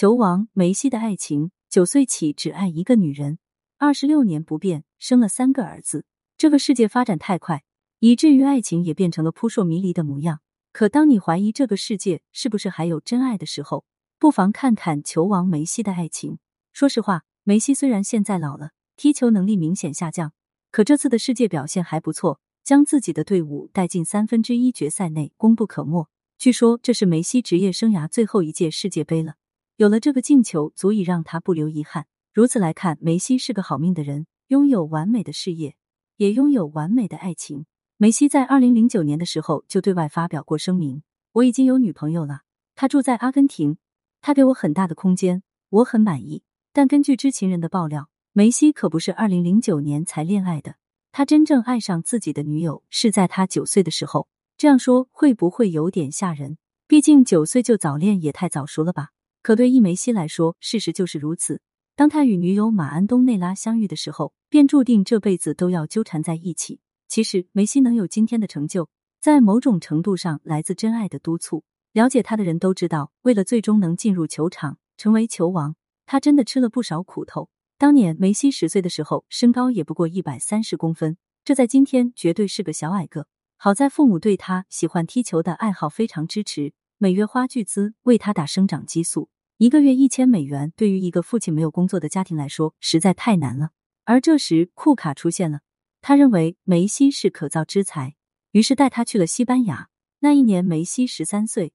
球王梅西的爱情，九岁起只爱一个女人，二十六年不变，生了三个儿子。这个世界发展太快，以至于爱情也变成了扑朔迷离的模样。可当你怀疑这个世界是不是还有真爱的时候，不妨看看球王梅西的爱情。说实话，梅西虽然现在老了，踢球能力明显下降，可这次的世界表现还不错，将自己的队伍带进三分之一决赛内，功不可没。据说这是梅西职业生涯最后一届世界杯了。有了这个进球，足以让他不留遗憾。如此来看，梅西是个好命的人，拥有完美的事业。也拥有完美的爱情。梅西在二零零九年的时候就对外发表过声明：“我已经有女朋友了，她住在阿根廷，她给我很大的空间，我很满意。”但根据知情人的爆料，梅西可不是二零零九年才恋爱的，他真正爱上自己的女友是在他九岁的时候。这样说会不会有点吓人？毕竟九岁就早恋也太早熟了吧？可对伊梅西来说，事实就是如此。当他与女友马安东内拉相遇的时候，便注定这辈子都要纠缠在一起。其实梅西能有今天的成就，在某种程度上来自真爱的督促。了解他的人都知道，为了最终能进入球场成为球王，他真的吃了不少苦头。当年梅西十岁的时候，身高也不过一百三十公分，这在今天绝对是个小矮个。好在父母对他喜欢踢球的爱好非常支持，每月花巨资为他打生长激素。一个月一千美元，对于一个父亲没有工作的家庭来说，实在太难了。而这时，库卡出现了，他认为梅西是可造之才，于是带他去了西班牙。那一年，梅西十三岁，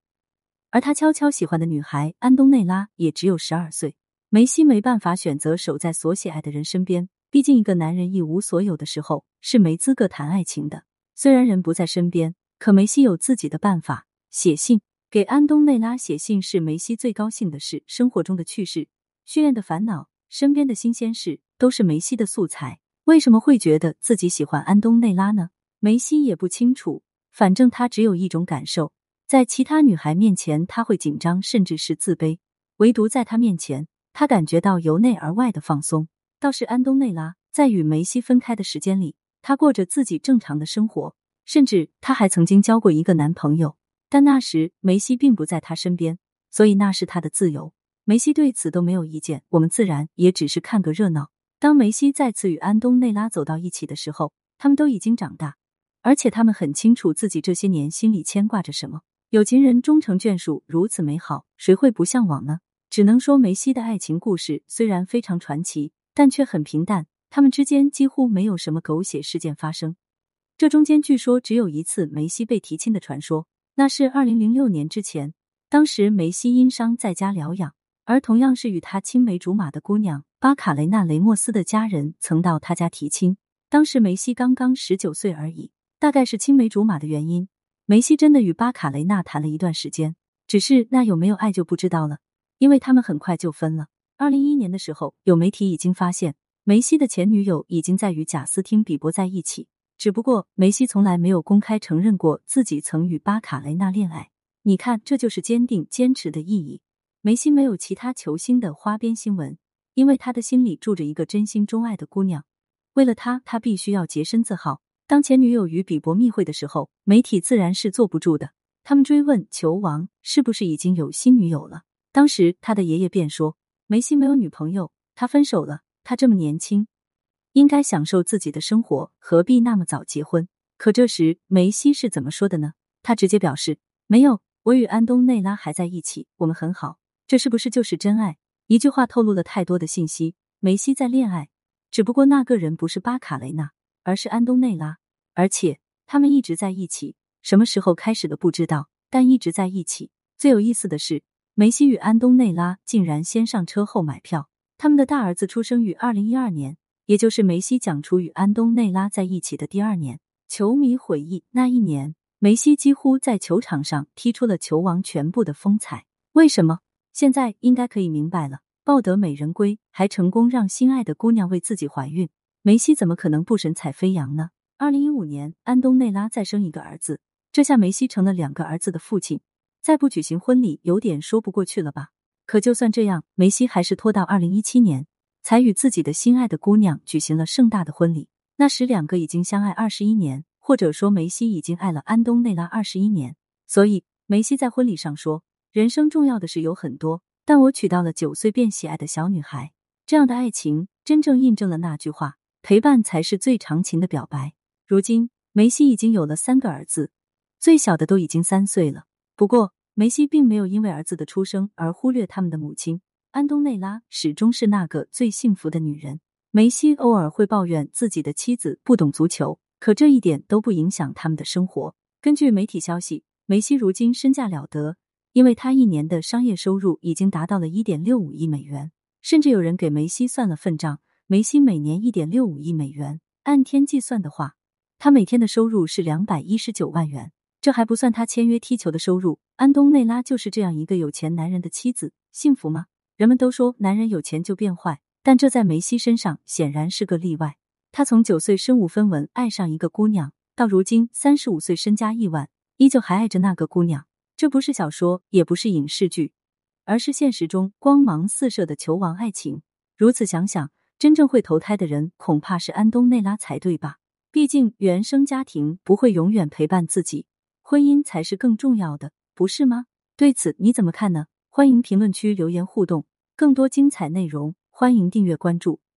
而他悄悄喜欢的女孩安东内拉也只有十二岁。梅西没办法选择守在所喜爱的人身边，毕竟一个男人一无所有的时候是没资格谈爱情的。虽然人不在身边，可梅西有自己的办法，写信。给安东内拉写信是梅西最高兴的事。生活中的趣事、训练的烦恼、身边的新鲜事，都是梅西的素材。为什么会觉得自己喜欢安东内拉呢？梅西也不清楚。反正他只有一种感受：在其他女孩面前，他会紧张，甚至是自卑；唯独在他面前，他感觉到由内而外的放松。倒是安东内拉在与梅西分开的时间里，他过着自己正常的生活，甚至他还曾经交过一个男朋友。但那时梅西并不在他身边，所以那是他的自由。梅西对此都没有意见，我们自然也只是看个热闹。当梅西再次与安东内拉走到一起的时候，他们都已经长大，而且他们很清楚自己这些年心里牵挂着什么。有情人终成眷属，如此美好，谁会不向往呢？只能说梅西的爱情故事虽然非常传奇，但却很平淡。他们之间几乎没有什么狗血事件发生。这中间据说只有一次梅西被提亲的传说。那是二零零六年之前，当时梅西因伤在家疗养，而同样是与他青梅竹马的姑娘巴卡雷纳雷莫斯的家人曾到他家提亲。当时梅西刚刚十九岁而已，大概是青梅竹马的原因，梅西真的与巴卡雷纳谈了一段时间。只是那有没有爱就不知道了，因为他们很快就分了。二零一一年的时候，有媒体已经发现梅西的前女友已经在与贾斯汀比伯在一起。只不过梅西从来没有公开承认过自己曾与巴卡雷纳恋爱。你看，这就是坚定坚持的意义。梅西没有其他球星的花边新闻，因为他的心里住着一个真心钟爱的姑娘。为了她，他必须要洁身自好。当前女友与比伯密会的时候，媒体自然是坐不住的。他们追问球王是不是已经有新女友了。当时他的爷爷便说：“梅西没有女朋友，他分手了。他这么年轻。”应该享受自己的生活，何必那么早结婚？可这时梅西是怎么说的呢？他直接表示没有，我与安东内拉还在一起，我们很好。这是不是就是真爱？一句话透露了太多的信息。梅西在恋爱，只不过那个人不是巴卡雷纳，而是安东内拉，而且他们一直在一起。什么时候开始的不知道，但一直在一起。最有意思的是，梅西与安东内拉竟然先上车后买票。他们的大儿子出生于二零一二年。也就是梅西讲出与安东内拉在一起的第二年，球迷回忆那一年，梅西几乎在球场上踢出了球王全部的风采。为什么？现在应该可以明白了。抱得美人归，还成功让心爱的姑娘为自己怀孕，梅西怎么可能不神采飞扬呢？二零一五年，安东内拉再生一个儿子，这下梅西成了两个儿子的父亲，再不举行婚礼，有点说不过去了吧？可就算这样，梅西还是拖到二零一七年。才与自己的心爱的姑娘举行了盛大的婚礼。那时两个已经相爱二十一年，或者说梅西已经爱了安东内拉二十一年。所以梅西在婚礼上说：“人生重要的事有很多，但我娶到了九岁便喜爱的小女孩。这样的爱情，真正印证了那句话：陪伴才是最长情的表白。如今，梅西已经有了三个儿子，最小的都已经三岁了。不过，梅西并没有因为儿子的出生而忽略他们的母亲安东内拉，始终是那个最幸福的女人。梅西偶尔会抱怨自己的妻子不懂足球，可这一点都不影响他们的生活。根据媒体消息，梅西如今身价了得，因为他一年的商业收入已经达到了一点六五亿美元。甚至有人给梅西算了份账，梅西每年一点六五亿美元，按天计算的话，他每天的收入是两百一十九万元。这还不算他签约踢球的收入。安东内拉就是这样一个有钱男人的妻子，幸福吗？人们都说男人有钱就变坏。但这在梅西身上显然是个例外。他从九岁身无分文爱上一个姑娘，到如今三十五岁身家亿万，依旧还爱着那个姑娘。这不是小说，也不是影视剧，而是现实中光芒四射的球王爱情。如此想想，真正会投胎的人恐怕是安东内拉才对吧？毕竟原生家庭不会永远陪伴自己，婚姻才是更重要的，不是吗？对此你怎么看呢？欢迎评论区留言互动，更多精彩内容。欢迎订阅关注。